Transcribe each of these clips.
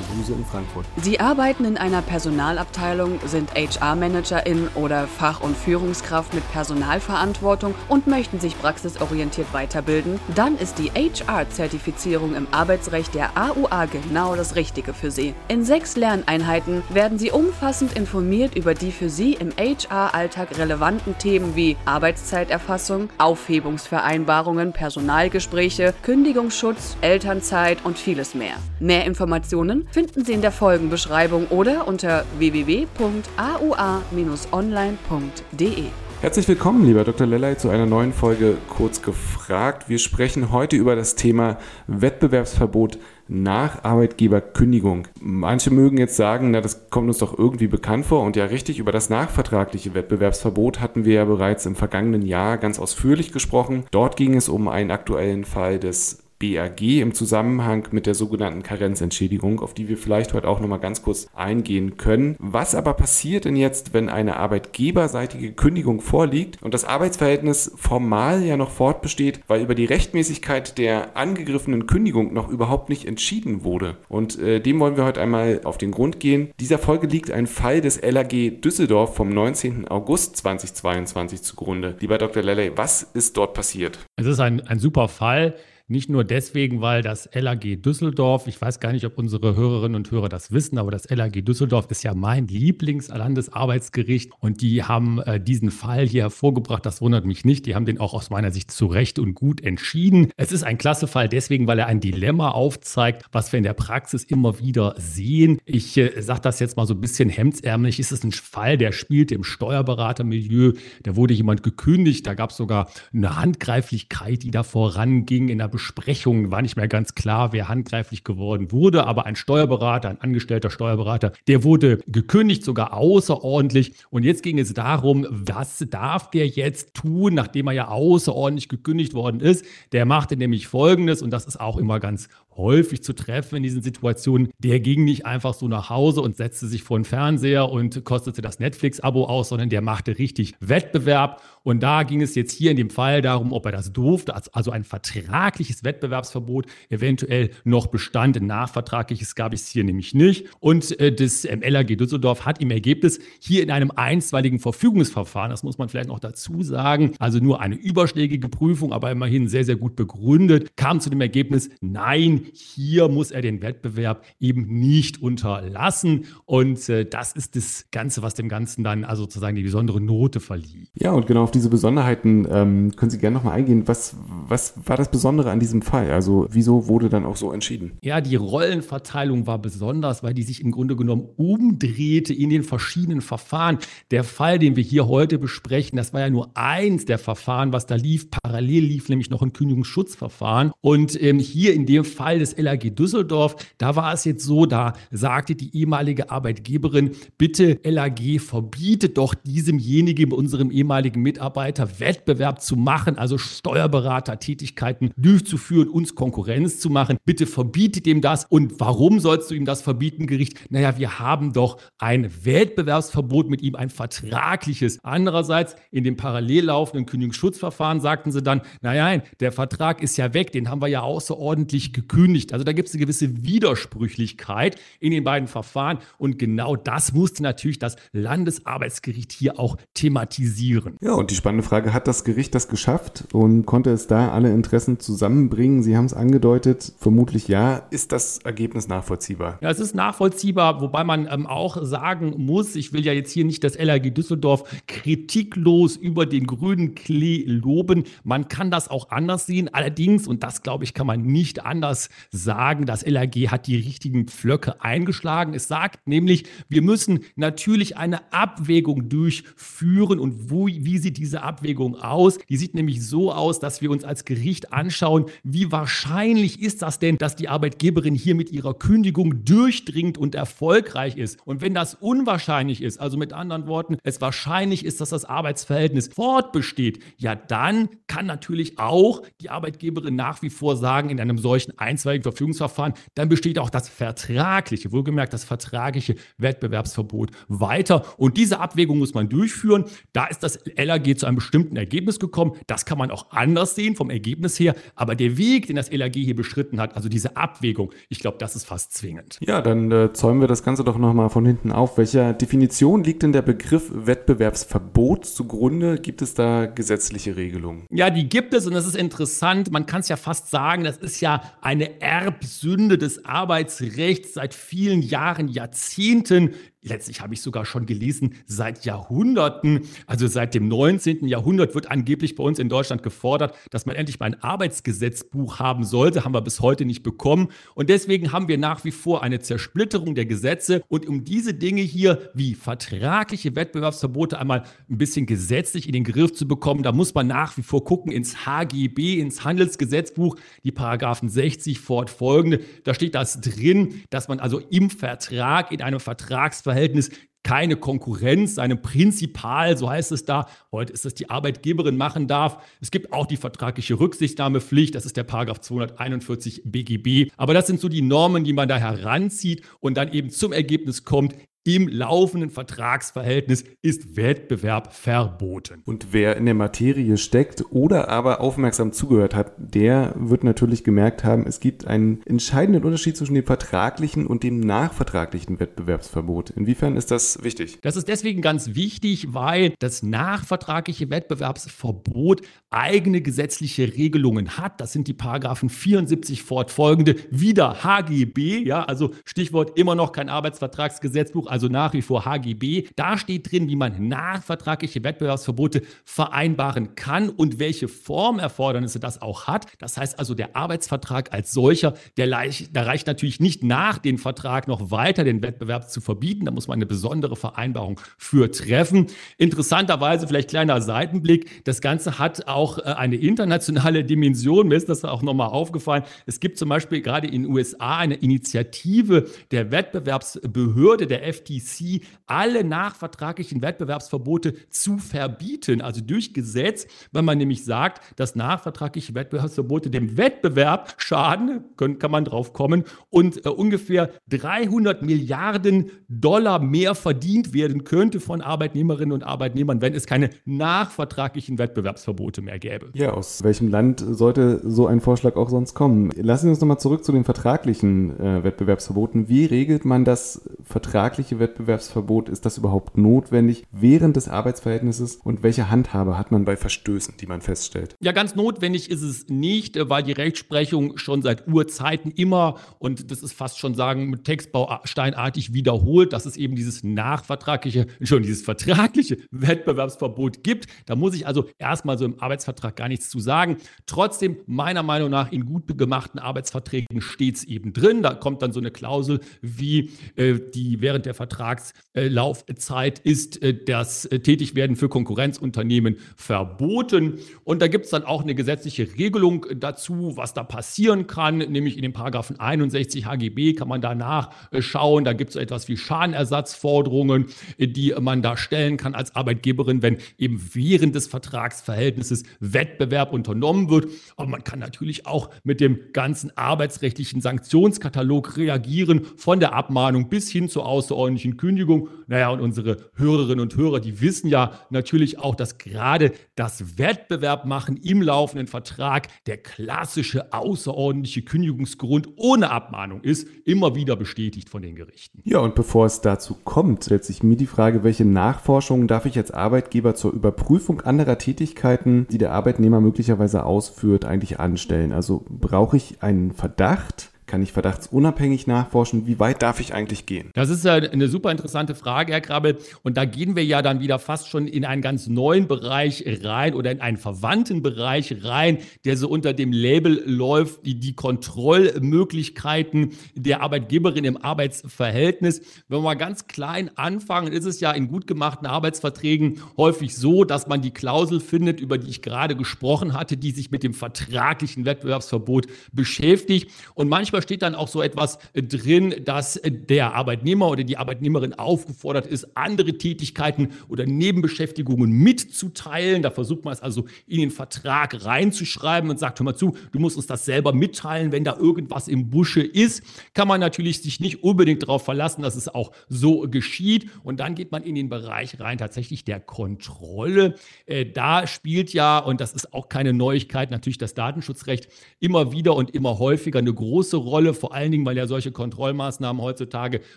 Buse in Frankfurt. Sie arbeiten in einer Personalabteilung, sind HR-Managerin oder Fach- und Führungskraft mit Personalverantwortung und möchten sich praxisorientiert weiterbilden? Dann ist die HR-Zertifizierung im Arbeitsrecht der AUA genau das Richtige für Sie. In sechs Lerneinheiten werden Sie umfassend informiert über die für Sie im HR-Alltag relevanten Themen wie Arbeitszeiterfassung, Aufhebungsvereinbarungen, Personalgespräche, Kündigungsschutz, Elternzeit und vieles mehr. Mehr Informationen finden Sie in der Folgenbeschreibung oder unter www.aua-online.de. Herzlich willkommen, lieber Dr. Lellay, zu einer neuen Folge Kurz gefragt. Wir sprechen heute über das Thema Wettbewerbsverbot nach Arbeitgeberkündigung. Manche mögen jetzt sagen, na, das kommt uns doch irgendwie bekannt vor. Und ja, richtig, über das nachvertragliche Wettbewerbsverbot hatten wir ja bereits im vergangenen Jahr ganz ausführlich gesprochen. Dort ging es um einen aktuellen Fall des BAG im Zusammenhang mit der sogenannten Karenzentschädigung, auf die wir vielleicht heute auch nochmal ganz kurz eingehen können. Was aber passiert denn jetzt, wenn eine arbeitgeberseitige Kündigung vorliegt und das Arbeitsverhältnis formal ja noch fortbesteht, weil über die Rechtmäßigkeit der angegriffenen Kündigung noch überhaupt nicht entschieden wurde? Und äh, dem wollen wir heute einmal auf den Grund gehen. Dieser Folge liegt ein Fall des LAG Düsseldorf vom 19. August 2022 zugrunde. Lieber Dr. Lelley, was ist dort passiert? Es ist ein, ein super Fall. Nicht nur deswegen, weil das LAG Düsseldorf, ich weiß gar nicht, ob unsere Hörerinnen und Hörer das wissen, aber das LAG Düsseldorf ist ja mein Lieblingslandesarbeitsgericht und die haben äh, diesen Fall hier hervorgebracht. Das wundert mich nicht. Die haben den auch aus meiner Sicht zu Recht und gut entschieden. Es ist ein klasse Fall deswegen, weil er ein Dilemma aufzeigt, was wir in der Praxis immer wieder sehen. Ich äh, sage das jetzt mal so ein bisschen hemdsärmlich. Ist es ein Fall, der spielt im Steuerberatermilieu. Da wurde jemand gekündigt. Da gab es sogar eine Handgreiflichkeit, die da voranging in der Besprechungen war nicht mehr ganz klar, wer handgreiflich geworden wurde, aber ein Steuerberater, ein angestellter Steuerberater, der wurde gekündigt, sogar außerordentlich. Und jetzt ging es darum, was darf der jetzt tun, nachdem er ja außerordentlich gekündigt worden ist. Der machte nämlich Folgendes, und das ist auch immer ganz häufig zu treffen in diesen Situationen. Der ging nicht einfach so nach Hause und setzte sich vor den Fernseher und kostete das Netflix-Abo aus, sondern der machte richtig Wettbewerb. Und da ging es jetzt hier in dem Fall darum, ob er das durfte, also ein vertragliches Wettbewerbsverbot eventuell noch bestand. Ein nachvertragliches gab es hier nämlich nicht. Und äh, das LAG Düsseldorf hat im Ergebnis hier in einem einstweiligen Verfügungsverfahren, das muss man vielleicht noch dazu sagen, also nur eine überschlägige Prüfung, aber immerhin sehr, sehr gut begründet, kam zu dem Ergebnis, nein, hier muss er den Wettbewerb eben nicht unterlassen. Und äh, das ist das Ganze, was dem Ganzen dann also sozusagen die besondere Note verlieh. Ja, und genau auf diese Besonderheiten ähm, können Sie gerne nochmal eingehen. Was, was war das Besondere an diesem Fall? Also wieso wurde dann auch so entschieden? Ja, die Rollenverteilung war besonders, weil die sich im Grunde genommen umdrehte in den verschiedenen Verfahren. Der Fall, den wir hier heute besprechen, das war ja nur eins der Verfahren, was da lief. Parallel lief nämlich noch ein Kündigungsschutzverfahren. Und ähm, hier in dem Fall Fall des LAG Düsseldorf, da war es jetzt so, da sagte die ehemalige Arbeitgeberin, bitte LAG verbietet doch diesemjenigen, unserem ehemaligen Mitarbeiter, Wettbewerb zu machen, also Steuerberatertätigkeiten durchzuführen, uns Konkurrenz zu machen. Bitte verbietet ihm das. Und warum sollst du ihm das verbieten, Gericht? Naja, wir haben doch ein Wettbewerbsverbot mit ihm, ein vertragliches. Andererseits in dem parallel laufenden Kündigungsschutzverfahren sagten sie dann, naja, der Vertrag ist ja weg, den haben wir ja außerordentlich gekündigt gekündigt. Also da gibt es eine gewisse Widersprüchlichkeit in den beiden Verfahren und genau das musste natürlich das Landesarbeitsgericht hier auch thematisieren. Ja, und die spannende Frage, hat das Gericht das geschafft und konnte es da alle Interessen zusammenbringen? Sie haben es angedeutet, vermutlich ja. Ist das Ergebnis nachvollziehbar? Ja, es ist nachvollziehbar, wobei man ähm, auch sagen muss, ich will ja jetzt hier nicht das LAG Düsseldorf kritiklos über den grünen Klee loben. Man kann das auch anders sehen. Allerdings, und das glaube ich, kann man nicht anders sagen, das LAG hat die richtigen Pflöcke eingeschlagen. Es sagt nämlich, wir müssen natürlich eine Abwägung durchführen. Und wo, wie sieht diese Abwägung aus? Die sieht nämlich so aus, dass wir uns als Gericht anschauen, wie wahrscheinlich ist das denn, dass die Arbeitgeberin hier mit ihrer Kündigung durchdringt und erfolgreich ist. Und wenn das unwahrscheinlich ist, also mit anderen Worten, es wahrscheinlich ist, dass das Arbeitsverhältnis fortbesteht, ja, dann kann natürlich auch die Arbeitgeberin nach wie vor sagen, in einem solchen Einzelfall, einstweiligen Verfügungsverfahren, dann besteht auch das vertragliche, wohlgemerkt das vertragliche Wettbewerbsverbot weiter. Und diese Abwägung muss man durchführen. Da ist das LAG zu einem bestimmten Ergebnis gekommen. Das kann man auch anders sehen vom Ergebnis her. Aber der Weg, den das LAG hier beschritten hat, also diese Abwägung, ich glaube, das ist fast zwingend. Ja, dann äh, zäumen wir das Ganze doch nochmal von hinten auf. Welcher Definition liegt denn der Begriff Wettbewerbsverbot zugrunde? Gibt es da gesetzliche Regelungen? Ja, die gibt es und das ist interessant. Man kann es ja fast sagen, das ist ja eine Erbsünde des Arbeitsrechts seit vielen Jahren, Jahrzehnten letztlich habe ich sogar schon gelesen, seit Jahrhunderten, also seit dem 19. Jahrhundert wird angeblich bei uns in Deutschland gefordert, dass man endlich mal ein Arbeitsgesetzbuch haben sollte, haben wir bis heute nicht bekommen. Und deswegen haben wir nach wie vor eine Zersplitterung der Gesetze. Und um diese Dinge hier wie vertragliche Wettbewerbsverbote einmal ein bisschen gesetzlich in den Griff zu bekommen, da muss man nach wie vor gucken ins HGB, ins Handelsgesetzbuch, die Paragraphen 60 fortfolgende. Da steht das drin, dass man also im Vertrag, in einem Vertragsverhältnis Verhältnis keine Konkurrenz seinem Prinzipal, so heißt es da, heute ist es die Arbeitgeberin machen darf. Es gibt auch die vertragliche Rücksichtnahmepflicht, das ist der Paragraph 241 BGB. Aber das sind so die Normen, die man da heranzieht und dann eben zum Ergebnis kommt, im laufenden Vertragsverhältnis ist Wettbewerb verboten. Und wer in der Materie steckt oder aber aufmerksam zugehört hat, der wird natürlich gemerkt haben, es gibt einen entscheidenden Unterschied zwischen dem vertraglichen und dem nachvertraglichen Wettbewerbsverbot. Inwiefern ist das wichtig? Das ist deswegen ganz wichtig, weil das nachvertragliche Wettbewerbsverbot eigene gesetzliche Regelungen hat. Das sind die Paragraphen 74 fortfolgende, wieder HGB, ja, also Stichwort immer noch kein Arbeitsvertragsgesetzbuch, also nach wie vor HGB. Da steht drin, wie man nachvertragliche Wettbewerbsverbote vereinbaren kann und welche Formerfordernisse das auch hat. Das heißt also, der Arbeitsvertrag als solcher, der, der reicht natürlich nicht nach, den Vertrag noch weiter den Wettbewerb zu verbieten. Da muss man eine besondere Vereinbarung für treffen. Interessanterweise, vielleicht kleiner Seitenblick, das Ganze hat auch äh, eine internationale Dimension. Mir ist das auch nochmal aufgefallen. Es gibt zum Beispiel gerade in den USA eine Initiative der Wettbewerbsbehörde, der FD FTC alle nachvertraglichen Wettbewerbsverbote zu verbieten, also durch Gesetz, weil man nämlich sagt, dass nachvertragliche Wettbewerbsverbote dem Wettbewerb schaden, können, kann man drauf kommen, und äh, ungefähr 300 Milliarden Dollar mehr verdient werden könnte von Arbeitnehmerinnen und Arbeitnehmern, wenn es keine nachvertraglichen Wettbewerbsverbote mehr gäbe. Ja, aus welchem Land sollte so ein Vorschlag auch sonst kommen? Lassen Sie uns nochmal zurück zu den vertraglichen äh, Wettbewerbsverboten. Wie regelt man das vertragliche Wettbewerbsverbot, ist das überhaupt notwendig während des Arbeitsverhältnisses und welche Handhabe hat man bei Verstößen, die man feststellt? Ja, ganz notwendig ist es nicht, weil die Rechtsprechung schon seit Urzeiten immer und das ist fast schon sagen mit Textbausteinartig wiederholt, dass es eben dieses nachvertragliche, schon dieses vertragliche Wettbewerbsverbot gibt. Da muss ich also erstmal so im Arbeitsvertrag gar nichts zu sagen. Trotzdem, meiner Meinung nach, in gut gemachten Arbeitsverträgen steht es eben drin. Da kommt dann so eine Klausel wie äh, die während der Vertragslaufzeit ist äh, das äh, Tätigwerden für Konkurrenzunternehmen verboten. Und da gibt es dann auch eine gesetzliche Regelung dazu, was da passieren kann, nämlich in den Paragraphen 61 HGB kann man danach äh, schauen. Da gibt es etwas wie Schadenersatzforderungen, die man da stellen kann als Arbeitgeberin, wenn eben während des Vertragsverhältnisses Wettbewerb unternommen wird. Aber man kann natürlich auch mit dem ganzen arbeitsrechtlichen Sanktionskatalog reagieren, von der Abmahnung bis hin zur außerordentlichen außerordentlichen Kündigung. Naja, und unsere Hörerinnen und Hörer, die wissen ja natürlich auch, dass gerade das Wettbewerb machen im laufenden Vertrag der klassische außerordentliche Kündigungsgrund ohne Abmahnung ist, immer wieder bestätigt von den Gerichten. Ja, und bevor es dazu kommt, stellt sich mir die Frage, welche Nachforschungen darf ich als Arbeitgeber zur Überprüfung anderer Tätigkeiten, die der Arbeitnehmer möglicherweise ausführt, eigentlich anstellen? Also brauche ich einen Verdacht? Kann ich verdachtsunabhängig nachforschen? Wie weit darf ich eigentlich gehen? Das ist eine super interessante Frage, Herr Krabbel. Und da gehen wir ja dann wieder fast schon in einen ganz neuen Bereich rein oder in einen verwandten Bereich rein, der so unter dem Label läuft, die, die Kontrollmöglichkeiten der Arbeitgeberin im Arbeitsverhältnis. Wenn wir mal ganz klein anfangen, ist es ja in gut gemachten Arbeitsverträgen häufig so, dass man die Klausel findet, über die ich gerade gesprochen hatte, die sich mit dem vertraglichen Wettbewerbsverbot beschäftigt. Und manchmal manchmal steht dann auch so etwas drin, dass der Arbeitnehmer oder die Arbeitnehmerin aufgefordert ist, andere Tätigkeiten oder Nebenbeschäftigungen mitzuteilen. Da versucht man es also in den Vertrag reinzuschreiben und sagt, hör mal zu, du musst uns das selber mitteilen, wenn da irgendwas im Busche ist. Kann man natürlich sich nicht unbedingt darauf verlassen, dass es auch so geschieht. Und dann geht man in den Bereich rein tatsächlich der Kontrolle. Äh, da spielt ja, und das ist auch keine Neuigkeit, natürlich das Datenschutzrecht immer wieder und immer häufiger eine große Rolle, vor allen Dingen, weil ja solche Kontrollmaßnahmen heutzutage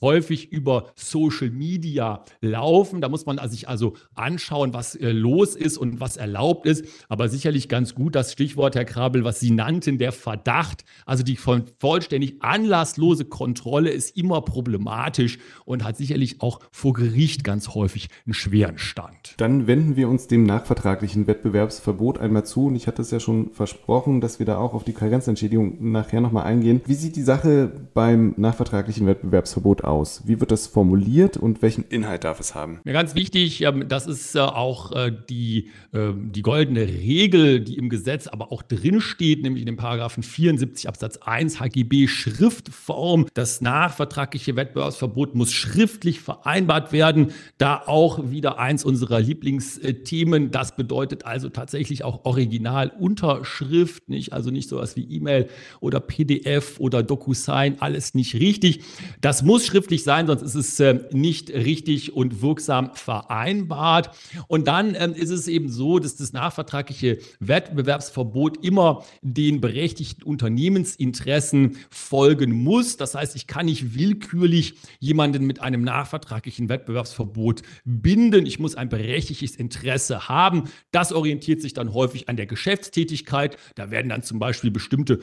häufig über Social Media laufen. Da muss man sich also anschauen, was äh, los ist und was erlaubt ist. Aber sicherlich ganz gut das Stichwort, Herr Krabel, was Sie nannten, der Verdacht. Also die vollständig anlasslose Kontrolle ist immer problematisch und hat sicherlich auch vor Gericht ganz häufig einen schweren Stand. Dann wenden wir uns dem nachvertraglichen Wettbewerbsverbot einmal zu. Und ich hatte es ja schon versprochen, dass wir da auch auf die Karenzentschädigung nachher nochmal eingehen. Wie sieht die Sache beim nachvertraglichen Wettbewerbsverbot aus? Wie wird das formuliert und welchen Inhalt darf es haben? Ja, ganz wichtig, ähm, das ist äh, auch äh, die, ähm, die goldene Regel, die im Gesetz aber auch drin steht, nämlich in dem Paragraphen 74 Absatz 1 HGB Schriftform. Das nachvertragliche Wettbewerbsverbot muss schriftlich vereinbart werden. Da auch wieder eins unserer Lieblingsthemen. Das bedeutet also tatsächlich auch Originalunterschrift, nicht? Also nicht sowas wie E-Mail oder PDF oder DocuSign, alles nicht richtig. Das muss schriftlich sein, sonst ist es äh, nicht richtig und wirksam vereinbart. Und dann ähm, ist es eben so, dass das nachvertragliche Wettbewerbsverbot immer den berechtigten Unternehmensinteressen folgen muss. Das heißt, ich kann nicht willkürlich jemanden mit einem nachvertraglichen Wettbewerbsverbot binden. Ich muss ein berechtigtes Interesse haben. Das orientiert sich dann häufig an der Geschäftstätigkeit. Da werden dann zum Beispiel bestimmte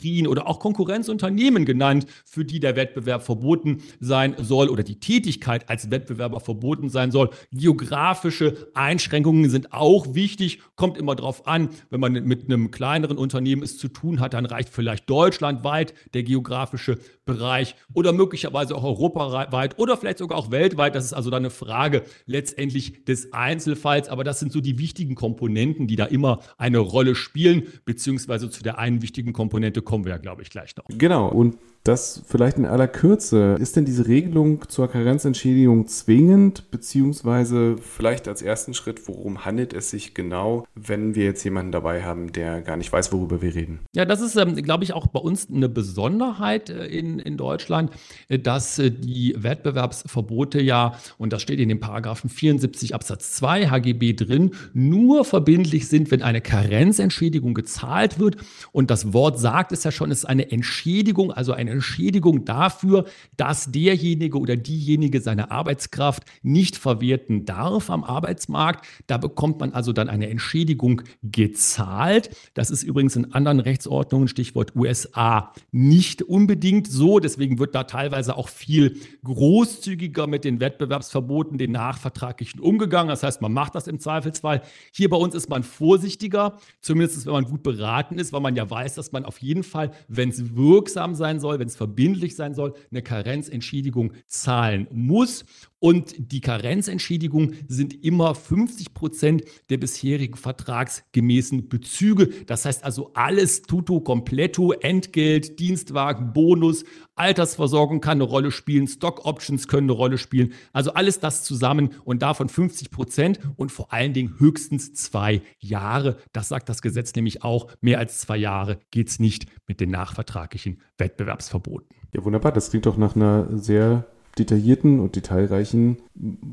Konkurrenzindustrien oder auch Konkurrenzunternehmen genannt, für die der Wettbewerb verboten sein soll oder die Tätigkeit als Wettbewerber verboten sein soll. Geografische Einschränkungen sind auch wichtig, kommt immer darauf an, wenn man mit einem kleineren Unternehmen es zu tun hat, dann reicht vielleicht deutschlandweit der geografische Bereich oder möglicherweise auch europaweit oder vielleicht sogar auch weltweit. Das ist also dann eine Frage letztendlich des Einzelfalls. Aber das sind so die wichtigen Komponenten, die da immer eine Rolle spielen, beziehungsweise zu der einen wichtigen Komponente kommen wir ja, glaube ich, gleich noch. Genau. Und das vielleicht in aller Kürze. Ist denn diese Regelung zur Karenzentschädigung zwingend, beziehungsweise vielleicht als ersten Schritt, worum handelt es sich genau, wenn wir jetzt jemanden dabei haben, der gar nicht weiß, worüber wir reden? Ja, das ist, ähm, glaube ich, auch bei uns eine Besonderheit äh, in, in Deutschland, äh, dass äh, die Wettbewerbsverbote ja, und das steht in dem Paragraphen 74 Absatz 2 HGB drin, nur verbindlich sind, wenn eine Karenzentschädigung gezahlt wird. Und das Wort sagt es ja schon, es ist eine Entschädigung, also eine Entschädigung dafür, dass derjenige oder diejenige seine Arbeitskraft nicht verwerten darf am Arbeitsmarkt. Da bekommt man also dann eine Entschädigung gezahlt. Das ist übrigens in anderen Rechtsordnungen, Stichwort USA, nicht unbedingt so. Deswegen wird da teilweise auch viel großzügiger mit den Wettbewerbsverboten, den nachvertraglichen umgegangen. Das heißt, man macht das im Zweifelsfall. Hier bei uns ist man vorsichtiger, zumindest wenn man gut beraten ist, weil man ja weiß, dass man auf jeden Fall, wenn es wirksam sein soll, wenn es verbindlich sein soll, eine Karenzentschädigung zahlen muss. Und die Karenzentschädigungen sind immer 50 Prozent der bisherigen vertragsgemäßen Bezüge. Das heißt also alles tutto completo, Entgelt, Dienstwagen, Bonus, Altersversorgung kann eine Rolle spielen, Stock Options können eine Rolle spielen. Also alles das zusammen und davon 50 Prozent und vor allen Dingen höchstens zwei Jahre. Das sagt das Gesetz nämlich auch. Mehr als zwei Jahre geht es nicht mit den nachvertraglichen Wettbewerbsverboten. Ja, wunderbar. Das klingt doch nach einer sehr detaillierten und detailreichen,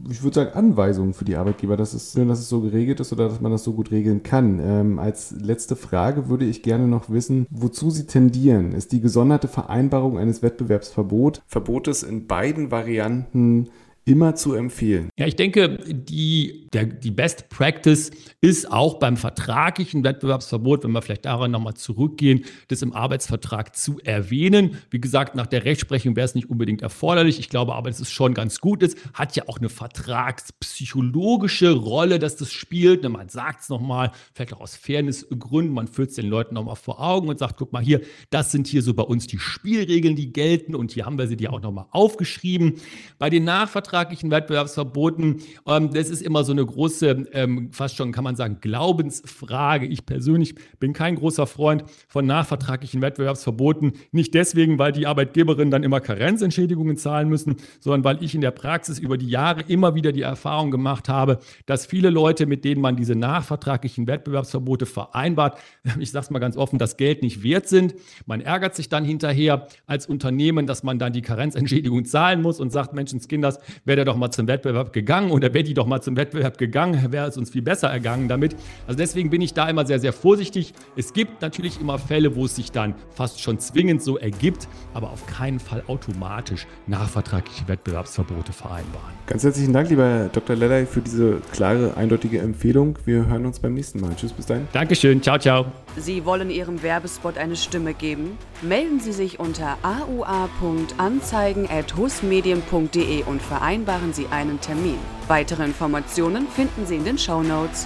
ich würde sagen, Anweisungen für die Arbeitgeber. Das ist schön, dass es so geregelt ist oder dass man das so gut regeln kann. Ähm, als letzte Frage würde ich gerne noch wissen, wozu Sie tendieren. Ist die gesonderte Vereinbarung eines Wettbewerbsverbots, Verbotes in beiden Varianten immer zu empfehlen. Ja, ich denke, die, der, die Best Practice ist auch beim vertraglichen Wettbewerbsverbot, wenn wir vielleicht daran nochmal zurückgehen, das im Arbeitsvertrag zu erwähnen. Wie gesagt, nach der Rechtsprechung wäre es nicht unbedingt erforderlich. Ich glaube aber, dass es schon ganz gut ist. Hat ja auch eine vertragspsychologische Rolle, dass das spielt. Ne, man sagt es nochmal, vielleicht auch aus Fairnessgründen. Man führt es den Leuten nochmal vor Augen und sagt, guck mal hier, das sind hier so bei uns die Spielregeln, die gelten. Und hier haben wir sie dir auch nochmal aufgeschrieben. Bei den Nachvertragen nachvertraglichen Wettbewerbsverboten, ähm, das ist immer so eine große, ähm, fast schon kann man sagen, Glaubensfrage. Ich persönlich bin kein großer Freund von nachvertraglichen Wettbewerbsverboten. Nicht deswegen, weil die Arbeitgeberinnen dann immer Karenzentschädigungen zahlen müssen, sondern weil ich in der Praxis über die Jahre immer wieder die Erfahrung gemacht habe, dass viele Leute, mit denen man diese nachvertraglichen Wettbewerbsverbote vereinbart, ich sage es mal ganz offen, das Geld nicht wert sind. Man ärgert sich dann hinterher als Unternehmen, dass man dann die Karenzentschädigung zahlen muss und sagt, Menschenskinders, wäre der doch mal zum Wettbewerb gegangen oder wäre die doch mal zum Wettbewerb gegangen, wäre es uns viel besser ergangen damit. Also deswegen bin ich da immer sehr, sehr vorsichtig. Es gibt natürlich immer Fälle, wo es sich dann fast schon zwingend so ergibt, aber auf keinen Fall automatisch nachvertragliche Wettbewerbsverbote vereinbaren. Ganz herzlichen Dank, lieber Dr. Lellay, für diese klare, eindeutige Empfehlung. Wir hören uns beim nächsten Mal. Tschüss, bis dahin. Dankeschön, ciao, ciao. Sie wollen Ihrem Werbespot eine Stimme geben? Melden Sie sich unter aua.anzeigen.husmedien.de und vereinbaren Sie einen Termin. Weitere Informationen finden Sie in den Show Notes.